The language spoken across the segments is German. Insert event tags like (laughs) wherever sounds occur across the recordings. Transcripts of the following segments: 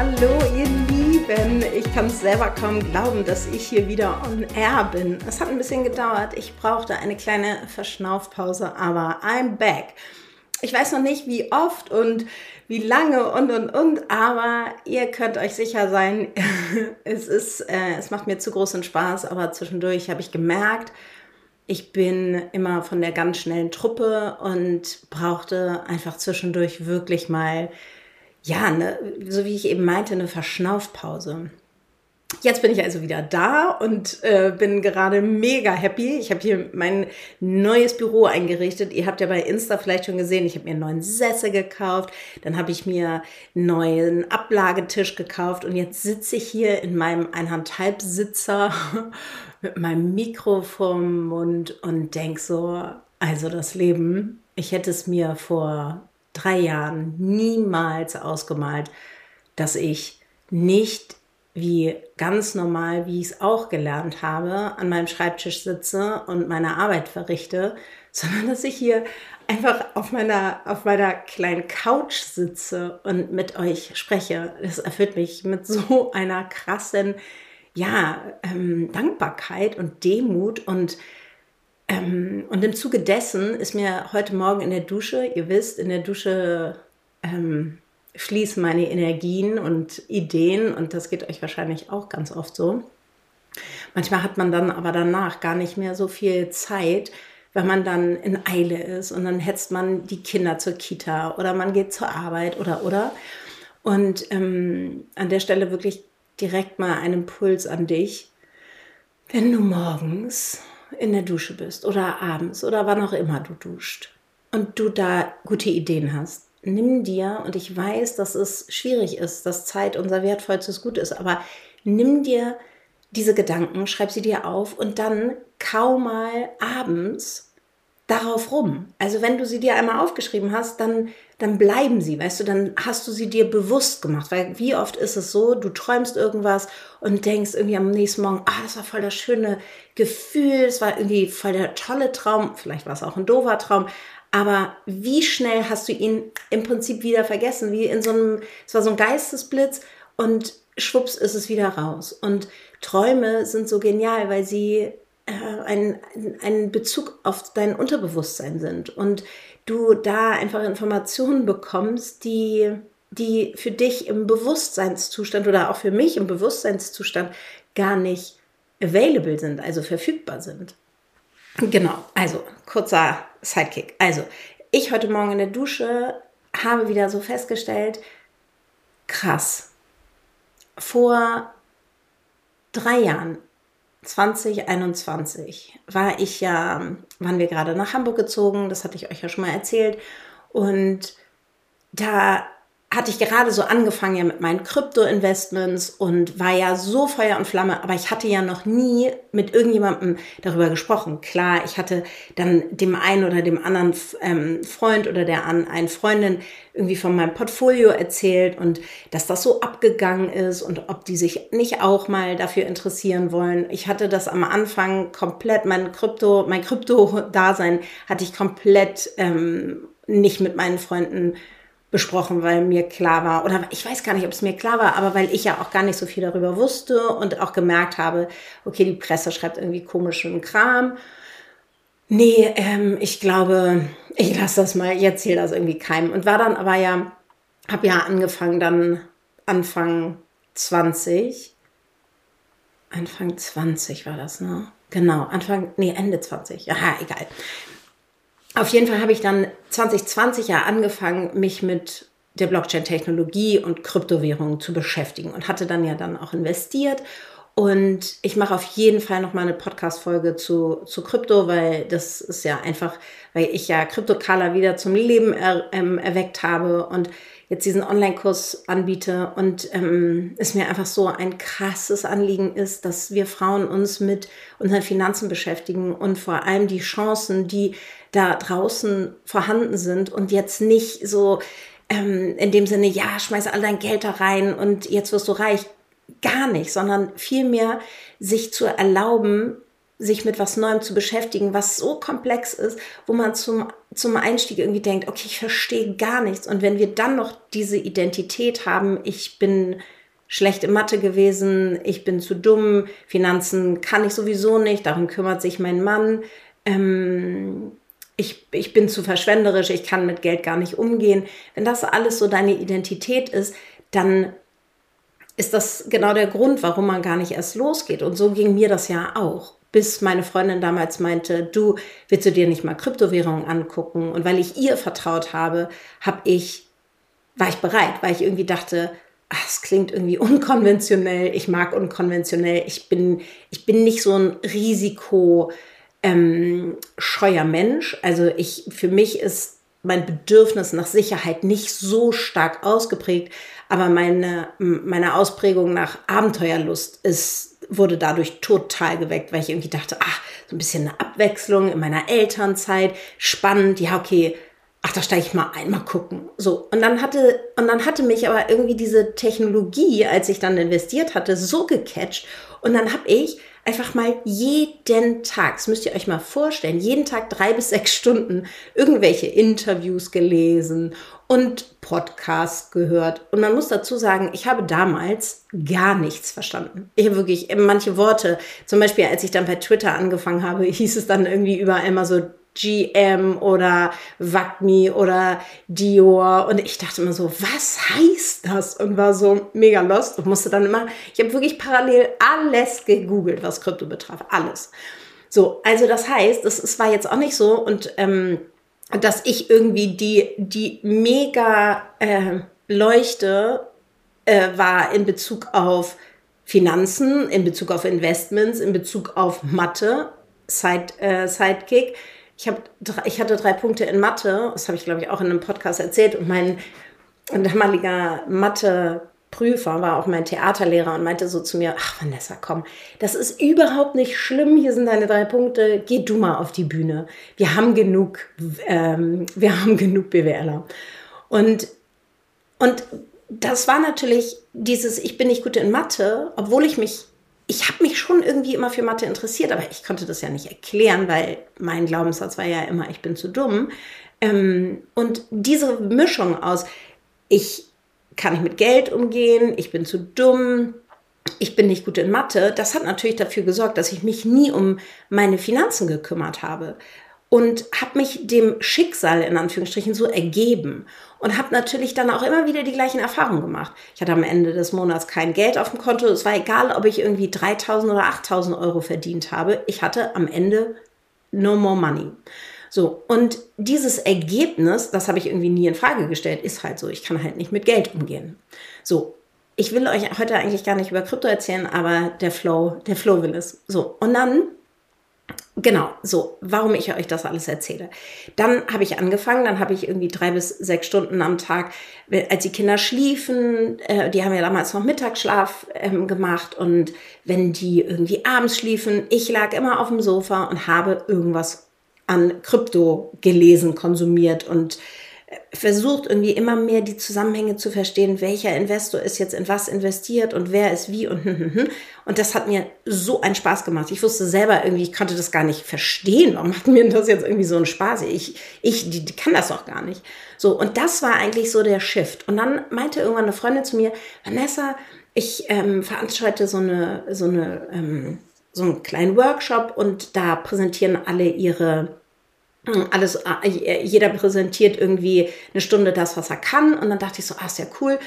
Hallo ihr Lieben, ich kann es selber kaum glauben, dass ich hier wieder on air bin. Es hat ein bisschen gedauert, ich brauchte eine kleine Verschnaufpause, aber I'm back. Ich weiß noch nicht, wie oft und wie lange und und und, aber ihr könnt euch sicher sein, (laughs) es ist, äh, es macht mir zu großen Spaß, aber zwischendurch habe ich gemerkt, ich bin immer von der ganz schnellen Truppe und brauchte einfach zwischendurch wirklich mal, ja, ne, so wie ich eben meinte, eine Verschnaufpause. Jetzt bin ich also wieder da und äh, bin gerade mega happy. Ich habe hier mein neues Büro eingerichtet. Ihr habt ja bei Insta vielleicht schon gesehen, ich habe mir einen neuen Sessel gekauft. Dann habe ich mir einen neuen Ablagetisch gekauft und jetzt sitze ich hier in meinem Einhandhalbsitzer (laughs) mit meinem Mikro vorm Mund und denk so, also das Leben, ich hätte es mir vor drei Jahren niemals ausgemalt, dass ich nicht wie ganz normal, wie ich es auch gelernt habe, an meinem Schreibtisch sitze und meine Arbeit verrichte, (laughs) sondern dass ich hier einfach auf meiner, auf meiner kleinen Couch sitze und mit euch spreche. Das erfüllt mich mit so einer krassen, ja, ähm, Dankbarkeit und Demut und ähm, und im Zuge dessen ist mir heute Morgen in der Dusche, ihr wisst, in der Dusche ähm, fließen meine Energien und Ideen und das geht euch wahrscheinlich auch ganz oft so. Manchmal hat man dann aber danach gar nicht mehr so viel Zeit, weil man dann in Eile ist und dann hetzt man die Kinder zur Kita oder man geht zur Arbeit oder oder. Und ähm, an der Stelle wirklich direkt mal einen Impuls an dich. Wenn du morgens in der Dusche bist oder abends oder wann auch immer du duscht und du da gute Ideen hast, nimm dir, und ich weiß, dass es schwierig ist, dass Zeit unser wertvollstes Gut ist, aber nimm dir diese Gedanken, schreib sie dir auf und dann kaum mal abends darauf rum. Also wenn du sie dir einmal aufgeschrieben hast, dann, dann bleiben sie, weißt du, dann hast du sie dir bewusst gemacht. Weil wie oft ist es so, du träumst irgendwas und denkst irgendwie am nächsten Morgen, ah, das war voll das schöne Gefühl, es war irgendwie voll der tolle Traum, vielleicht war es auch ein doofer Traum, aber wie schnell hast du ihn im Prinzip wieder vergessen? Wie in so einem, es war so ein Geistesblitz und schwupps ist es wieder raus. Und Träume sind so genial, weil sie äh, ein, ein Bezug auf dein Unterbewusstsein sind und du da einfach Informationen bekommst, die, die für dich im Bewusstseinszustand oder auch für mich im Bewusstseinszustand gar nicht available sind, also verfügbar sind. Genau, also kurzer Sidekick. Also, ich heute Morgen in der Dusche habe wieder so festgestellt, krass. Vor drei Jahren, 2021, war ich ja, waren wir gerade nach Hamburg gezogen, das hatte ich euch ja schon mal erzählt. Und da hatte ich gerade so angefangen ja mit meinen Krypto-Investments und war ja so Feuer und Flamme, aber ich hatte ja noch nie mit irgendjemandem darüber gesprochen. Klar, ich hatte dann dem einen oder dem anderen ähm, Freund oder der einen Freundin irgendwie von meinem Portfolio erzählt und dass das so abgegangen ist und ob die sich nicht auch mal dafür interessieren wollen. Ich hatte das am Anfang komplett, mein Krypto, mein Krypto-Dasein hatte ich komplett ähm, nicht mit meinen Freunden besprochen, weil mir klar war, oder ich weiß gar nicht, ob es mir klar war, aber weil ich ja auch gar nicht so viel darüber wusste und auch gemerkt habe, okay, die Presse schreibt irgendwie komischen Kram. Nee, ähm, ich glaube, ich lasse das mal, ich erzähle das irgendwie keinem. Und war dann aber ja, habe ja angefangen dann Anfang 20. Anfang 20 war das, ne? Genau, Anfang, nee, Ende 20. Aha, egal. Auf jeden Fall habe ich dann 2020 ja angefangen, mich mit der Blockchain-Technologie und Kryptowährungen zu beschäftigen und hatte dann ja dann auch investiert und ich mache auf jeden Fall noch mal eine Podcast-Folge zu, zu Krypto, weil das ist ja einfach, weil ich ja Krypto-Kala wieder zum Leben er, ähm, erweckt habe und jetzt diesen Online-Kurs anbiete. Und ähm, es mir einfach so ein krasses Anliegen ist, dass wir Frauen uns mit unseren Finanzen beschäftigen und vor allem die Chancen, die da draußen vorhanden sind und jetzt nicht so ähm, in dem Sinne, ja, schmeiß all dein Geld da rein und jetzt wirst du reich gar nicht, sondern vielmehr sich zu erlauben, sich mit was Neuem zu beschäftigen, was so komplex ist, wo man zum, zum Einstieg irgendwie denkt, okay, ich verstehe gar nichts. Und wenn wir dann noch diese Identität haben, ich bin schlecht in Mathe gewesen, ich bin zu dumm, Finanzen kann ich sowieso nicht, darum kümmert sich mein Mann, ähm, ich, ich bin zu verschwenderisch, ich kann mit Geld gar nicht umgehen. Wenn das alles so deine Identität ist, dann ist das genau der Grund, warum man gar nicht erst losgeht. Und so ging mir das ja auch. Bis meine Freundin damals meinte, du willst du dir nicht mal Kryptowährungen angucken? Und weil ich ihr vertraut habe, habe ich, war ich bereit, weil ich irgendwie dachte, ach, es klingt irgendwie (laughs) unkonventionell, ich mag unkonventionell, ich bin, ich bin nicht so ein Risiko, ähm, scheuer Mensch. Also ich, für mich ist mein Bedürfnis nach Sicherheit nicht so stark ausgeprägt, aber meine, meine Ausprägung nach Abenteuerlust ist, wurde dadurch total geweckt, weil ich irgendwie dachte, ach, so ein bisschen eine Abwechslung in meiner Elternzeit, spannend, ja, okay, ach, da steige ich mal ein, mal gucken. So. Und dann hatte, und dann hatte mich aber irgendwie diese Technologie, als ich dann investiert hatte, so gecatcht. Und dann habe ich einfach mal jeden Tag, das müsst ihr euch mal vorstellen, jeden Tag drei bis sechs Stunden irgendwelche Interviews gelesen und Podcasts gehört. Und man muss dazu sagen, ich habe damals gar nichts verstanden. Ich habe wirklich manche Worte, zum Beispiel als ich dann bei Twitter angefangen habe, (laughs) hieß es dann irgendwie überall immer so GM oder Wagmi oder Dior. Und ich dachte immer so, was heißt das? Und war so mega lost und musste dann immer, ich habe wirklich parallel alles gegoogelt, was Krypto betraf. Alles. So, also das heißt, es, war jetzt auch nicht so und ähm, dass ich irgendwie die, die mega äh, Leuchte äh, war in Bezug auf Finanzen, in Bezug auf Investments, in Bezug auf Mathe, Side, äh, Sidekick ich, hab, ich hatte drei Punkte in Mathe, das habe ich glaube ich auch in einem Podcast erzählt und mein damaliger Mathe-Prüfer war auch mein Theaterlehrer und meinte so zu mir, ach Vanessa, komm, das ist überhaupt nicht schlimm, hier sind deine drei Punkte, geh du mal auf die Bühne. Wir haben genug, ähm, wir haben genug BWLer. Und, und das war natürlich dieses, ich bin nicht gut in Mathe, obwohl ich mich ich habe mich schon irgendwie immer für Mathe interessiert, aber ich konnte das ja nicht erklären, weil mein Glaubenssatz war ja immer, ich bin zu dumm. Ähm, und diese Mischung aus, ich kann nicht mit Geld umgehen, ich bin zu dumm, ich bin nicht gut in Mathe, das hat natürlich dafür gesorgt, dass ich mich nie um meine Finanzen gekümmert habe und habe mich dem Schicksal in Anführungsstrichen so ergeben und habe natürlich dann auch immer wieder die gleichen Erfahrungen gemacht. Ich hatte am Ende des Monats kein Geld auf dem Konto. Es war egal, ob ich irgendwie 3000 oder 8000 Euro verdient habe. Ich hatte am Ende no more money. So, und dieses Ergebnis, das habe ich irgendwie nie in Frage gestellt, ist halt so. Ich kann halt nicht mit Geld umgehen. So, ich will euch heute eigentlich gar nicht über Krypto erzählen, aber der Flow, der Flow will es. So, und dann Genau, so, warum ich euch das alles erzähle. Dann habe ich angefangen, dann habe ich irgendwie drei bis sechs Stunden am Tag, als die Kinder schliefen, äh, die haben ja damals noch Mittagsschlaf ähm, gemacht und wenn die irgendwie abends schliefen, ich lag immer auf dem Sofa und habe irgendwas an Krypto gelesen, konsumiert und versucht irgendwie immer mehr die Zusammenhänge zu verstehen, welcher Investor ist jetzt in was investiert und wer ist wie und (laughs) und das hat mir so einen Spaß gemacht. Ich wusste selber irgendwie, ich konnte das gar nicht verstehen. Warum macht mir das jetzt irgendwie so einen Spaß? Ich, ich, die, die kann das doch gar nicht. So und das war eigentlich so der Shift. Und dann meinte irgendwann eine Freundin zu mir, Vanessa, ich ähm, veranstalte so eine so eine ähm, so einen kleinen Workshop und da präsentieren alle ihre alles, äh, jeder präsentiert irgendwie eine Stunde das, was er kann. Und dann dachte ich so, ah, ist ja cool.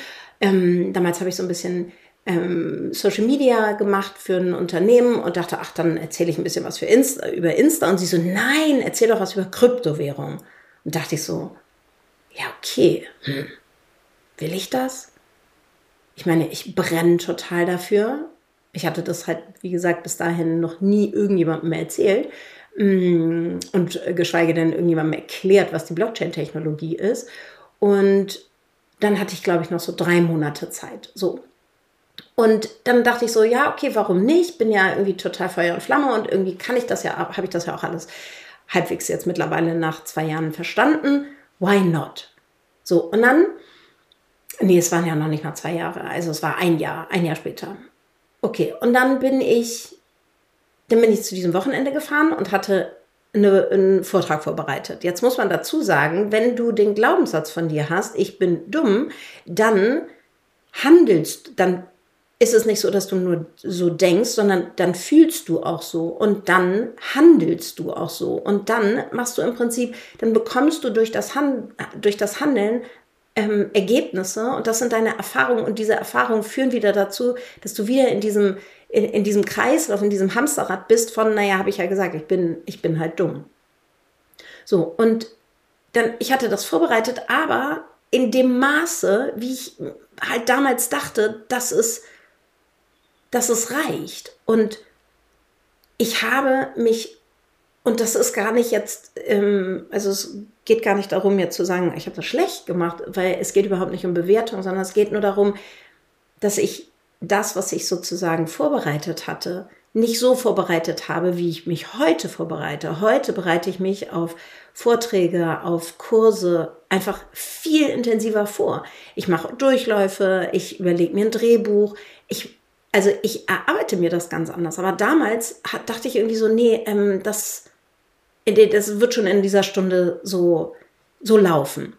Ähm, damals habe ich so ein bisschen ähm, Social Media gemacht für ein Unternehmen und dachte, ach, dann erzähle ich ein bisschen was für Insta, über Insta. Und sie so, nein, erzähl doch was über Kryptowährung. Und dachte ich so, ja, okay, hm. will ich das? Ich meine, ich brenne total dafür. Ich hatte das halt, wie gesagt, bis dahin noch nie irgendjemandem mehr erzählt. Mm, und geschweige denn irgendjemandem erklärt, was die Blockchain-Technologie ist. Und dann hatte ich, glaube ich, noch so drei Monate Zeit. So. Und dann dachte ich so, ja, okay, warum nicht? Bin ja irgendwie total Feuer und Flamme und irgendwie kann ich das ja, habe ich das ja auch alles halbwegs jetzt mittlerweile nach zwei Jahren verstanden. Why not? So, und dann, nee, es waren ja noch nicht mal zwei Jahre, also es war ein Jahr, ein Jahr später. Okay, und dann bin ich dann bin ich zu diesem Wochenende gefahren und hatte eine, einen Vortrag vorbereitet. Jetzt muss man dazu sagen, wenn du den Glaubenssatz von dir hast, ich bin dumm, dann handelst, dann ist es nicht so, dass du nur so denkst, sondern dann fühlst du auch so und dann handelst du auch so und dann machst du im Prinzip, dann bekommst du durch das, Han durch das Handeln ähm, Ergebnisse und das sind deine Erfahrungen und diese Erfahrungen führen wieder dazu, dass du wieder in diesem in, in diesem Kreislauf, in diesem Hamsterrad bist von, naja, habe ich ja gesagt, ich bin, ich bin halt dumm. So, und dann, ich hatte das vorbereitet, aber in dem Maße, wie ich halt damals dachte, dass es, dass es reicht. Und ich habe mich, und das ist gar nicht jetzt, ähm, also es geht gar nicht darum, jetzt zu sagen, ich habe das schlecht gemacht, weil es geht überhaupt nicht um Bewertung, sondern es geht nur darum, dass ich das, was ich sozusagen vorbereitet hatte, nicht so vorbereitet habe, wie ich mich heute vorbereite. Heute bereite ich mich auf Vorträge, auf Kurse einfach viel intensiver vor. Ich mache Durchläufe, ich überlege mir ein Drehbuch, ich also ich erarbeite mir das ganz anders. Aber damals hat, dachte ich irgendwie so, nee, ähm, das, das wird schon in dieser Stunde so, so laufen.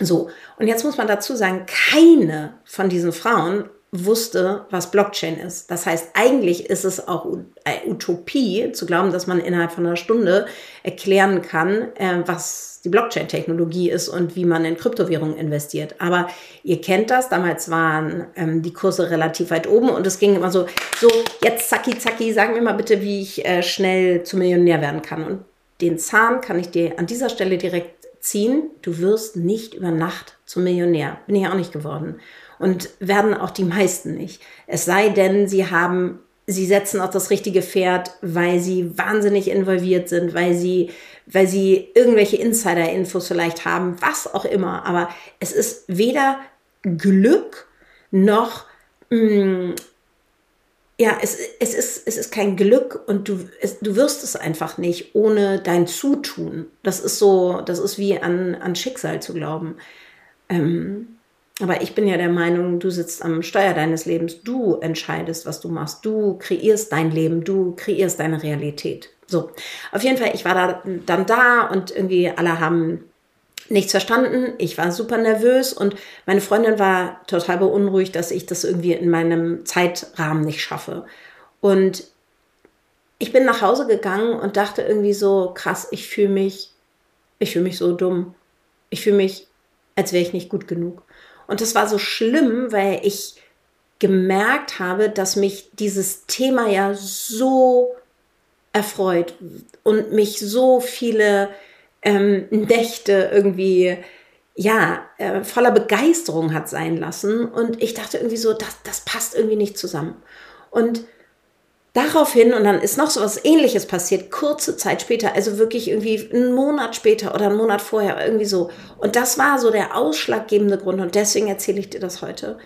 So, und jetzt muss man dazu sagen, keine von diesen Frauen wusste, was Blockchain ist. Das heißt, eigentlich ist es auch äh, Utopie zu glauben, dass man innerhalb von einer Stunde erklären kann, äh, was die Blockchain-Technologie ist und wie man in Kryptowährungen investiert. Aber ihr kennt das, damals waren ähm, die Kurse relativ weit oben und es ging immer so, so jetzt zacki zacki, sagen wir mal bitte, wie ich äh, schnell zum Millionär werden kann. Und den Zahn kann ich dir an dieser Stelle direkt ziehen. Du wirst nicht über Nacht zum Millionär. Bin ich auch nicht geworden und werden auch die meisten nicht. Es sei denn, sie haben, sie setzen auf das richtige Pferd, weil sie wahnsinnig involviert sind, weil sie, weil sie irgendwelche Insider-Infos vielleicht haben, was auch immer. Aber es ist weder Glück noch mh, mm, ja, es, es, ist, es ist kein Glück und du, es, du wirst es einfach nicht ohne dein Zutun. Das ist so, das ist wie an, an Schicksal zu glauben. Ähm, aber ich bin ja der Meinung, du sitzt am Steuer deines Lebens, du entscheidest, was du machst, du kreierst dein Leben, du kreierst deine Realität. So, auf jeden Fall, ich war da, dann da und irgendwie alle haben nichts verstanden. Ich war super nervös und meine Freundin war total beunruhigt, dass ich das irgendwie in meinem Zeitrahmen nicht schaffe. Und ich bin nach Hause gegangen und dachte irgendwie so, krass, ich fühle mich, ich fühle mich so dumm. Ich fühle mich, als wäre ich nicht gut genug. Und das war so schlimm, weil ich gemerkt habe, dass mich dieses Thema ja so erfreut und mich so viele ähm, Nächte irgendwie ja äh, voller Begeisterung hat sein lassen. Und ich dachte irgendwie so, das, das passt irgendwie nicht zusammen. Und daraufhin, und dann ist noch so was ähnliches passiert, kurze Zeit später, also wirklich irgendwie einen Monat später oder einen Monat vorher, irgendwie so. Und das war so der ausschlaggebende Grund, und deswegen erzähle ich dir das heute.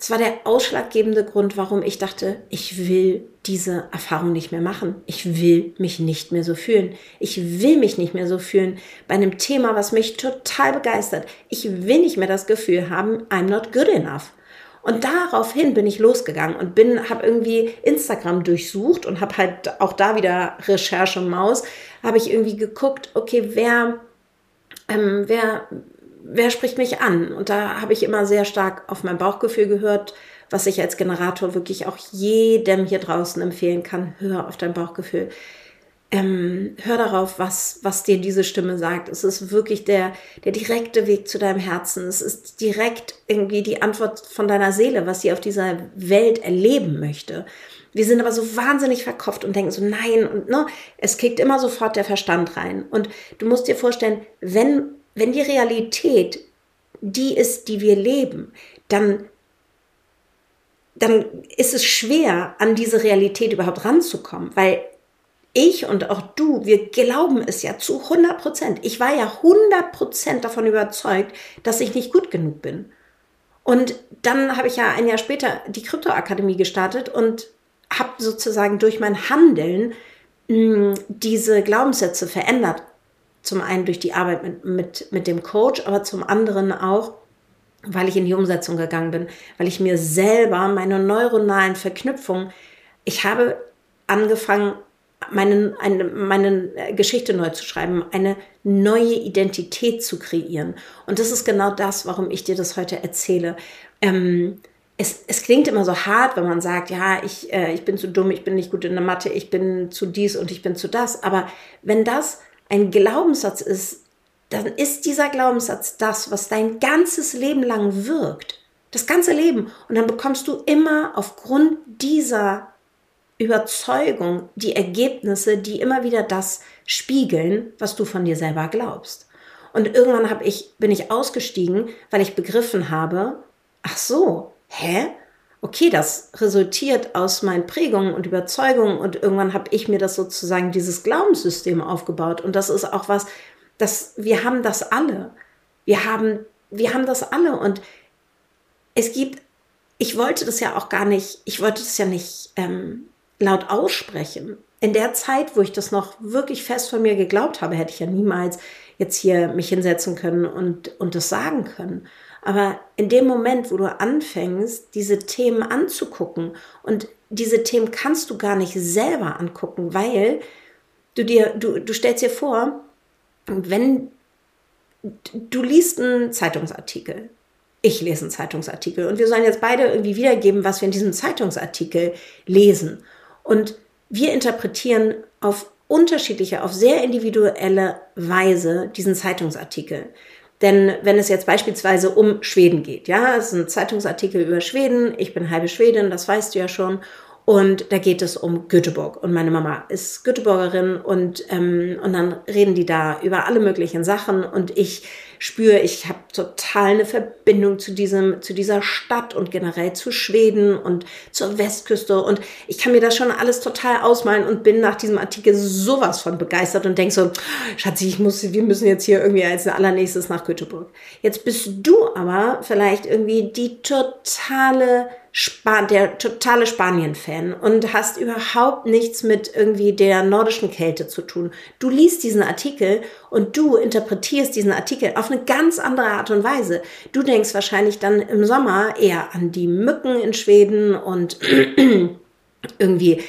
Es war der ausschlaggebende Grund, warum ich dachte, ich will diese Erfahrung nicht mehr machen. Ich will mich nicht mehr so fühlen. Ich will mich nicht mehr so fühlen bei einem Thema, was mich total begeistert. Ich will nicht mehr das Gefühl haben, I'm not good enough. Und daraufhin bin ich losgegangen und bin, habe irgendwie Instagram durchsucht und habe halt auch da wieder Recherche Maus, habe ich irgendwie geguckt, okay, wer, ähm, wer, wer spricht mich an? Und da habe ich immer sehr stark auf mein Bauchgefühl gehört, was ich als Generator wirklich auch jedem hier draußen empfehlen kann. Hör auf dein Bauchgefühl. ähm, hör darauf, was, was dir diese Stimme sagt. Es ist wirklich der, der direkte Weg zu deinem Herzen. Es ist direkt irgendwie die Antwort von deiner Seele, was sie auf dieser Welt erleben möchte. Wir sind aber so wahnsinnig verkopft und denken so, nein, und ne, es kickt immer sofort der Verstand rein. Und du musst dir vorstellen, wenn, wenn die Realität die ist, die wir leben, dann, dann ist es schwer, an diese Realität überhaupt ranzukommen, weil ich und auch du, wir glauben es ja zu 100 Prozent. Ich war ja 100 Prozent davon überzeugt, dass ich nicht gut genug bin. Und dann habe ich ja ein Jahr später die Kryptoakademie gestartet und habe sozusagen durch mein Handeln mh, hm, diese Glaubenssätze verändert. Zum einen durch die Arbeit mit, mit, mit dem Coach, aber zum anderen auch, weil ich in die Umsetzung gegangen bin, weil ich mir selber meine neuronalen Verknüpfungen, ich habe angefangen, meine, eine, meine Geschichte neu zu schreiben, eine neue Identität zu kreieren. Und das ist genau das, warum ich dir das heute erzähle. Ähm, es, es klingt immer so hart, wenn man sagt, ja, ich, äh, ich bin zu dumm, ich bin nicht gut in der Mathe, ich bin zu dies und ich bin zu das. Aber wenn das ein Glaubenssatz ist, dann ist dieser Glaubenssatz das, was dein ganzes Leben lang wirkt. Das ganze Leben. Und dann bekommst du immer aufgrund dieser Überzeugung die Ergebnisse, die immer wieder das spiegeln, was du von dir selber glaubst. Und irgendwann hab ich, bin ich ausgestiegen, weil ich begriffen habe, ach so, hä? Okay, das resultiert aus meinen Prägungen und Überzeugungen und irgendwann habe ich mir das sozusagen dieses Glaubenssystem aufgebaut und das ist auch was, das wir haben das alle. Wir haben wir haben das alle und es gibt ich wollte das ja auch gar nicht, ich wollte das ja nicht ähm, laut aussprechen. In der Zeit, wo ich das noch wirklich fest von mir geglaubt habe, hätte ich ja niemals jetzt hier mich hinsetzen können und, und das sagen können. Aber in dem Moment, wo du anfängst, diese Themen anzugucken und diese Themen kannst du gar nicht selber angucken, weil du dir, du, du stellst dir vor, wenn du liest einen Zeitungsartikel, ich lese einen Zeitungsartikel und wir sollen jetzt beide irgendwie wiedergeben, was wir in diesem Zeitungsartikel lesen. Und wir interpretieren auf unterschiedliche, auf sehr individuelle Weise diesen Zeitungsartikel. Denn wenn es jetzt beispielsweise um Schweden geht, ja, es ist ein Zeitungsartikel über Schweden, ich bin halbe Schwedin, das weißt du ja schon, und da geht es um Göteborg. Und meine Mama ist Göteborgerin und, ähm, und dann reden die da über alle möglichen Sachen und ich spüre, ich habe total eine Verbindung zu diesem, zu dieser Stadt und generell zu Schweden und zur Westküste. Und ich kann mir das schon alles total ausmalen und bin nach diesem Artikel sowas von begeistert und denke so, Schatzi, ich muss, wir müssen jetzt hier irgendwie als allernächstes nach Göteborg. Jetzt bist du aber vielleicht irgendwie die totale Span der totale Spanien-Fan und hast überhaupt nichts mit irgendwie der nordischen Kälte zu tun. Du liest diesen Artikel und du interpretierst diesen Artikel auf eine ganz andere Art und Weise. Du denkst wahrscheinlich dann im Sommer eher an die Mücken in Schweden und (clears throat) irgendwie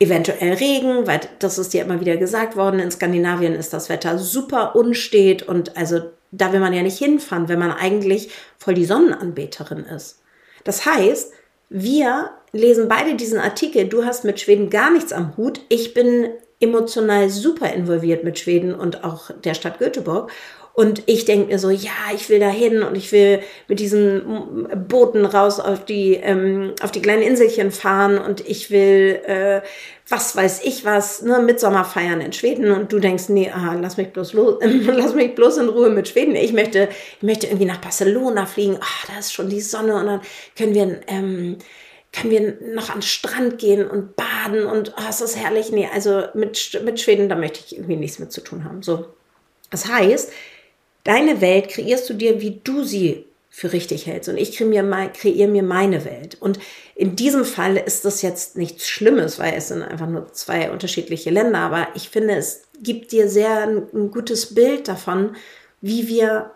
eventuell Regen, weil das ist dir immer wieder gesagt worden, in Skandinavien ist das Wetter super unstet und also da will man ja nicht hinfahren, wenn man eigentlich voll die Sonnenanbeterin ist. Das heißt, wir lesen beide diesen Artikel. Du hast mit Schweden gar nichts am Hut. Ich bin emotional super involviert mit Schweden und auch der Stadt Göteborg. Und ich denke mir so, ja, ich will da hin und ich will mit diesen Booten raus auf die, ähm, auf die kleinen Inselchen fahren und ich will, äh, was weiß ich was, ne, feiern in Schweden. Und du denkst, nee, ah, lass mich bloß los, (laughs) lass mich bloß in Ruhe mit Schweden. Ich möchte, ich möchte irgendwie nach Barcelona fliegen. Ah, da ist schon die Sonne und dann können wir, ähm, können wir noch an den Strand gehen und baden und oh, es ist herrlich. Nee, also mit, mit Schweden, da möchte ich irgendwie nichts mit zu tun haben. So. Das heißt, Deine Welt kreierst du dir, wie du sie für richtig hältst. Und ich kreiere kreier mir meine Welt. Und in diesem Fall ist das jetzt nichts Schlimmes, weil es sind einfach nur zwei unterschiedliche Länder. Aber ich finde, es gibt dir sehr ein, ein gutes Bild davon, wie wir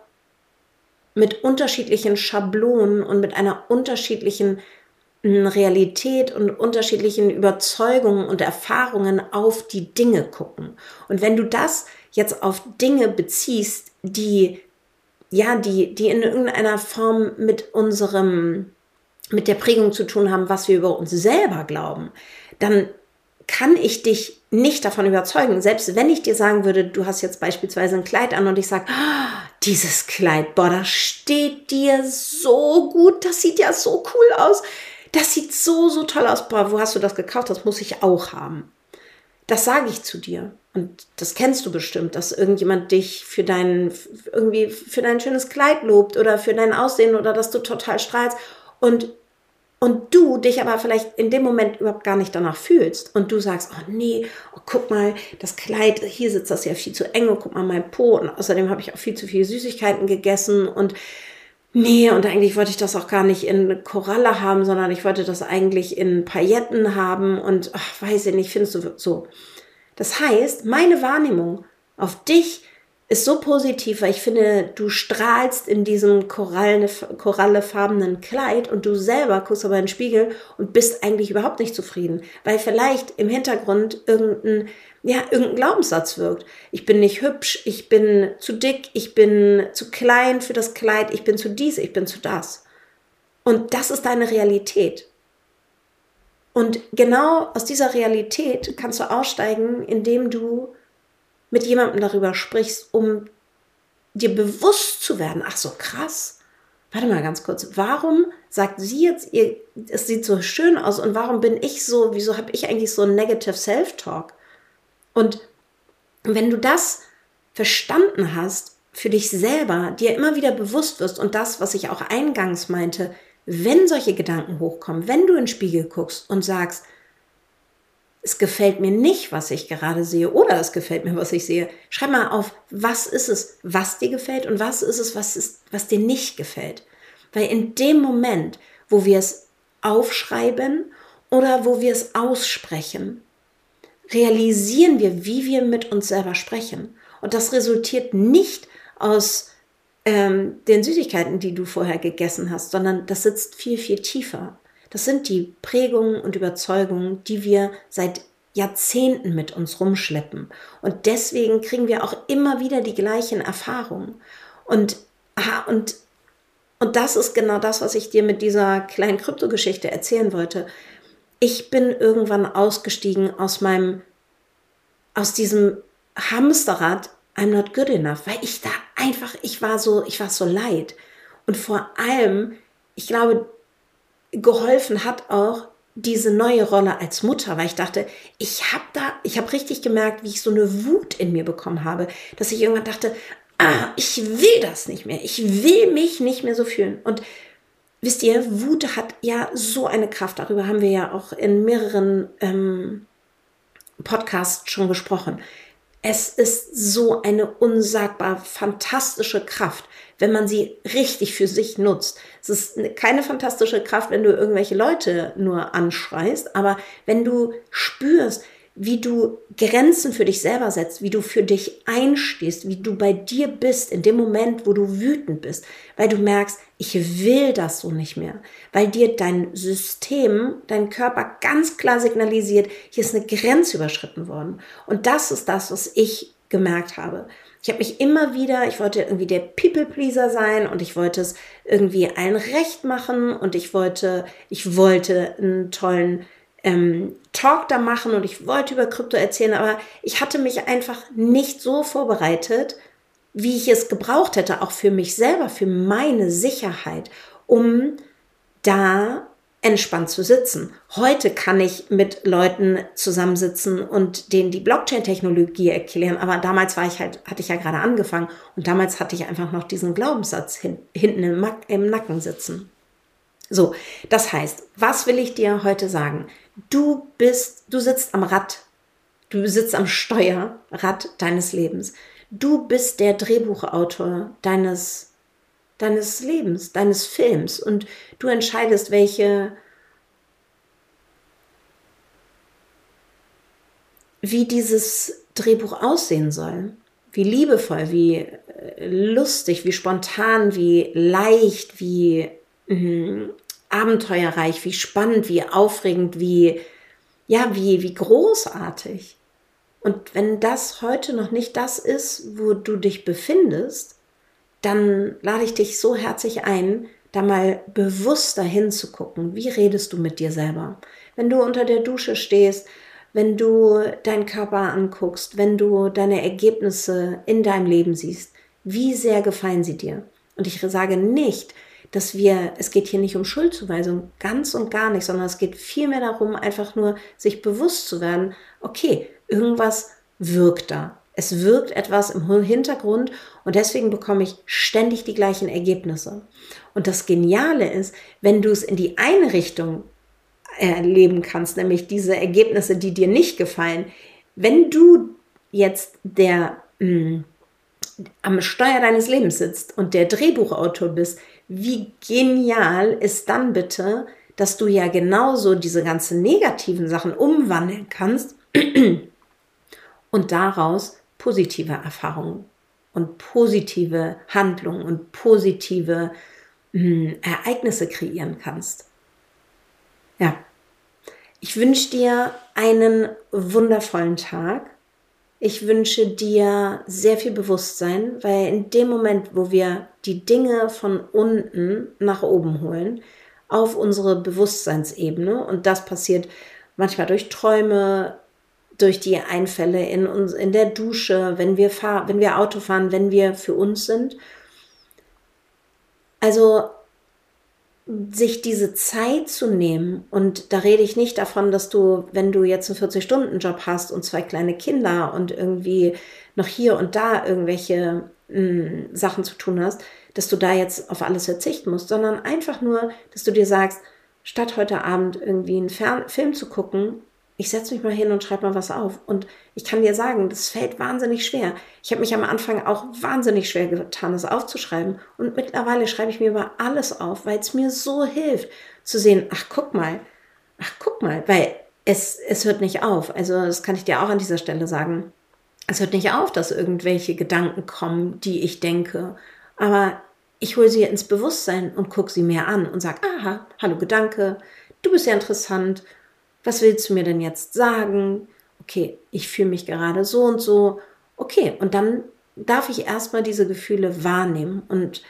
mit unterschiedlichen Schablonen und mit einer unterschiedlichen hm, Realität und unterschiedlichen Überzeugungen und Erfahrungen auf die Dinge gucken. Und wenn du das jetzt auf Dinge beziehst, die, ja, die, die in irgendeiner Form mit unserem, mit der Prägung zu tun haben, was wir über uns selber glauben, dann kann ich dich nicht davon überzeugen. Selbst wenn ich dir sagen würde, du hast jetzt beispielsweise ein Kleid an und ich sage, oh, dieses Kleid, boah, das steht dir so gut, das sieht ja so cool aus. Das sieht so, so toll aus. Boah, wo hast du das gekauft? Das muss ich auch haben. Das sage ich zu dir. Und das kennst du bestimmt, dass irgendjemand dich für dein, irgendwie für dein schönes Kleid lobt oder für dein Aussehen oder dass du total strahlst. Und und du dich aber vielleicht in dem Moment überhaupt gar nicht danach fühlst und du sagst, oh nee, oh, guck mal, das Kleid, hier sitzt das ja viel zu eng und guck mal mein Po und außerdem habe ich auch viel zu viele Süßigkeiten gegessen und nee, und eigentlich wollte ich das auch gar nicht in Koralle haben, sondern ich wollte das eigentlich in Pailletten haben und ach, weiß ich nicht, findest du so. Das heißt, meine Wahrnehmung auf dich ist so positiv, weil ich finde, du strahlst in diesem korallefarbenen Kleid und du selber guckst aber in den Spiegel und bist eigentlich überhaupt nicht zufrieden, weil vielleicht im Hintergrund irgendein, ja, irgendein Glaubenssatz wirkt. Ich bin nicht hübsch, ich bin zu dick, ich bin zu klein für das Kleid, ich bin zu dies, ich bin zu das. Und das ist deine Realität. Und genau aus dieser Realität kannst du aussteigen, indem du mit jemandem darüber sprichst, um dir bewusst zu werden, ach so krass. Warte mal ganz kurz, warum sagt sie jetzt, ihr, es sieht so schön aus und warum bin ich so, wieso habe ich eigentlich so ein Negative Self-Talk? Und wenn du das verstanden hast, für dich selber, dir immer wieder bewusst wirst und das, was ich auch eingangs meinte, wenn solche Gedanken hochkommen, wenn du in den Spiegel guckst und sagst, es gefällt mir nicht, was ich gerade sehe, oder es gefällt mir, was ich sehe. Schreib mal auf, was ist es, was dir gefällt und was ist es, was, ist, was dir nicht gefällt. Weil in dem Moment, wo wir es aufschreiben oder wo wir es aussprechen, realisieren wir, wie wir mit uns selber sprechen. Und das resultiert nicht aus ähm, den Süßigkeiten, die du vorher gegessen hast, sondern das sitzt viel, viel tiefer. Das sind die Prägungen und Überzeugungen, die wir seit Jahrzehnten mit uns rumschleppen. Und deswegen kriegen wir auch immer wieder die gleichen Erfahrungen. Und, aha, und, und das ist genau das, was ich dir mit dieser kleinen Kryptogeschichte erzählen wollte. Ich bin irgendwann ausgestiegen aus meinem, aus diesem Hamsterrad, I'm not good enough, weil ich da einfach, ich war so, ich war so leid. Und vor allem, ich glaube, geholfen hat auch diese neue Rolle als Mutter, weil ich dachte, ich habe da, ich habe richtig gemerkt, wie ich so eine Wut in mir bekommen habe, dass ich irgendwann dachte, ah, ich will das nicht mehr, ich will mich nicht mehr so fühlen. Und wisst ihr, Wut hat ja so eine Kraft, darüber haben wir ja auch in mehreren ähm, Podcasts schon gesprochen. Es ist so eine unsagbar fantastische Kraft, wenn man sie richtig für sich nutzt. Es ist keine fantastische Kraft, wenn du irgendwelche Leute nur anschreist, aber wenn du spürst, wie du Grenzen für dich selber setzt, wie du für dich einstehst, wie du bei dir bist in dem Moment, wo du wütend bist, weil du merkst, ich will das so nicht mehr, weil dir dein System, dein Körper ganz klar signalisiert, hier ist eine Grenze überschritten worden. Und das ist das, was ich gemerkt habe. Ich habe mich immer wieder, ich wollte irgendwie der People-Pleaser sein und ich wollte es irgendwie allen recht machen und ich wollte, ich wollte einen tollen ähm, Talk da machen und ich wollte über Krypto erzählen, aber ich hatte mich einfach nicht so vorbereitet, wie ich es gebraucht hätte, auch für mich selber, für meine Sicherheit, um da entspannt zu sitzen. Heute kann ich mit Leuten zusammensitzen und denen die Blockchain-Technologie erklären, aber damals war ich halt, hatte ich ja gerade angefangen und damals hatte ich einfach noch diesen Glaubenssatz hin, hinten im, im Nacken sitzen. So, das heißt, was will ich dir heute sagen? Du bist, du sitzt am Rad, du sitzt am Steuerrad deines Lebens. Du bist der Drehbuchautor deines, deines Lebens, deines Films und du entscheidest, welche, wie dieses Drehbuch aussehen soll. Wie liebevoll, wie äh, lustig, wie spontan, wie leicht, wie mh, abenteuerreich, wie spannend, wie aufregend, wie, ja, wie, wie großartig. Und wenn das heute noch nicht das ist, wo du dich befindest, dann lade ich dich so herzlich ein, da mal bewusster hinzugucken. Wie redest du mit dir selber? Wenn du unter der Dusche stehst, wenn du deinen Körper anguckst, wenn du deine Ergebnisse in deinem Leben siehst, wie sehr gefallen sie dir? Und ich sage nicht, dass wir, es geht hier nicht um Schuldzuweisung, ganz und gar nicht, sondern es geht vielmehr darum, einfach nur sich bewusst zu werden, okay, irgendwas wirkt da. Es wirkt etwas im Hintergrund und deswegen bekomme ich ständig die gleichen Ergebnisse. Und das Geniale ist, wenn du es in die eine Richtung erleben kannst, nämlich diese Ergebnisse, die dir nicht gefallen, wenn du jetzt der mh, mm, am Steuer deines Lebens sitzt und der Drehbuchautor bist, wie genial ist dann bitte, dass du ja genauso diese ganzen negativen Sachen umwandeln kannst (clears throat) und daraus positive Erfahrungen und positive Handlungen und positive mh, hm, Ereignisse kreieren kannst. Ja, ich wünsche dir einen wundervollen Tag. Ich wünsche dir sehr viel Bewusstsein, weil in dem Moment, wo wir die Dinge von unten nach oben holen, auf unsere Bewusstseinsebene, und das passiert manchmal durch Träume, durch die Einfälle in, uns, in der Dusche, wenn wir, fahr, wenn wir Auto fahren, wenn wir für uns sind. Also sich diese Zeit zu nehmen, und da rede ich nicht davon, dass du, wenn du jetzt einen 40-Stunden-Job hast und zwei kleine Kinder und irgendwie noch hier und da irgendwelche mh, hm, Sachen zu tun hast, dass du da jetzt auf alles verzichten musst, sondern einfach nur, dass du dir sagst, statt heute Abend irgendwie einen Fern Film zu gucken, ich setze mich mal hin und schreibe mal was auf. Und ich kann dir sagen, das fällt wahnsinnig schwer. Ich habe mich am Anfang auch wahnsinnig schwer getan, das aufzuschreiben. Und mittlerweile schreibe ich mir über alles auf, weil es mir so hilft, zu sehen, ach guck mal, ach guck mal, weil es, es hört nicht auf. Also das kann ich dir auch an dieser Stelle sagen. Es hört nicht auf, dass irgendwelche Gedanken kommen, die ich denke. Aber ich hole sie ins Bewusstsein und gucke sie mir an und sage, aha, hallo Gedanke, du bist ja interessant was willst du mir denn jetzt sagen? Okay, ich fühle mich gerade so und so. Okay, und dann darf ich erstmal diese Gefühle wahrnehmen und,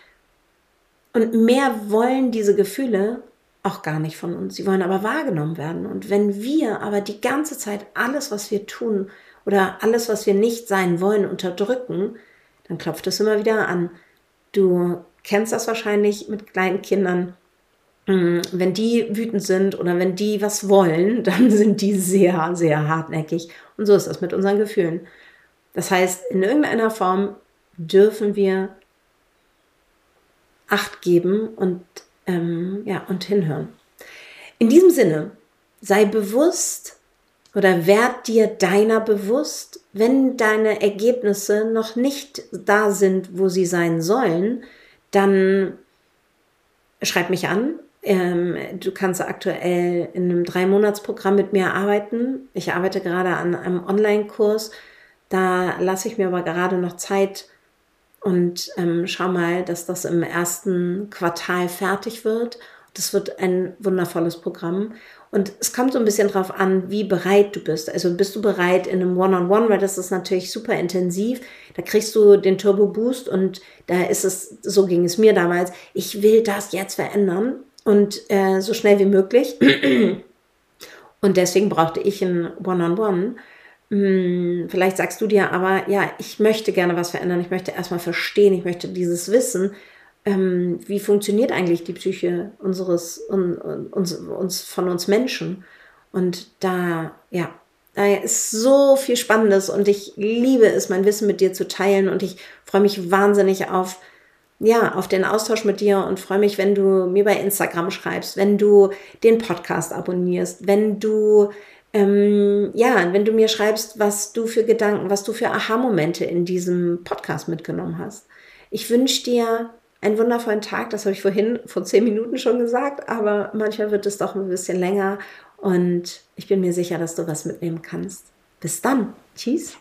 und mehr wollen diese Gefühle auch gar nicht von uns. Sie wollen aber wahrgenommen werden. Und wenn wir aber die ganze Zeit alles, was wir tun oder alles, was wir nicht sein wollen, unterdrücken, dann klopft es immer wieder an. Du kennst das wahrscheinlich mit kleinen Kindern. Mm, wenn die wütend sind oder wenn die was wollen, (laughs) dann sind die sehr, sehr hartnäckig. Und so ist das mit unseren Gefühlen. Das heißt, in irgendeiner Form dürfen wir Acht geben und, ähm, ja, und hinhören. In diesem Sinne, sei bewusst oder werd dir deiner bewusst, wenn deine Ergebnisse noch nicht da sind, wo sie sein sollen, dann schreib mich an ähm, du kannst aktuell in einem Drei-Monats-Programm mit mir arbeiten. Ich arbeite gerade an einem Online-Kurs. Da lasse ich mir aber gerade noch Zeit und ähm, schau mal, dass das im ersten Quartal fertig wird. Das wird ein wundervolles Programm. Und es kommt so ein bisschen drauf an, wie bereit du bist. Also bist du bereit in einem One-on-One, -on -One, weil das ist natürlich super intensiv. Da kriegst du den Turbo Boost und da ist es, so ging es mir damals, ich will das jetzt verändern und äh, so schnell wie möglich. Und deswegen brauchte ich ein One-on-One. Hm, vielleicht sagst du dir aber, ja, ich möchte gerne was verändern. Ich möchte erstmal verstehen, ich möchte dieses Wissen. Ähm, wie funktioniert eigentlich die Psyche unseres, un, uns, uns, von uns Menschen? Und da, ja, da ist so viel Spannendes und ich liebe es, mein Wissen mit dir zu teilen und ich freue mich wahnsinnig auf ja, auf den Austausch mit dir und freue mich, wenn du mir bei Instagram schreibst, wenn du den Podcast abonnierst, wenn du ähm, ja, wenn du mir schreibst, was du für Gedanken, was du für Aha-Momente in diesem Podcast mitgenommen hast. Ich wünsche dir einen wundervollen Tag. Das habe ich vorhin vor zehn Minuten schon gesagt, aber manchmal wird es doch ein bisschen länger und ich bin mir sicher, dass du was mitnehmen kannst. Bis dann. Tschüss.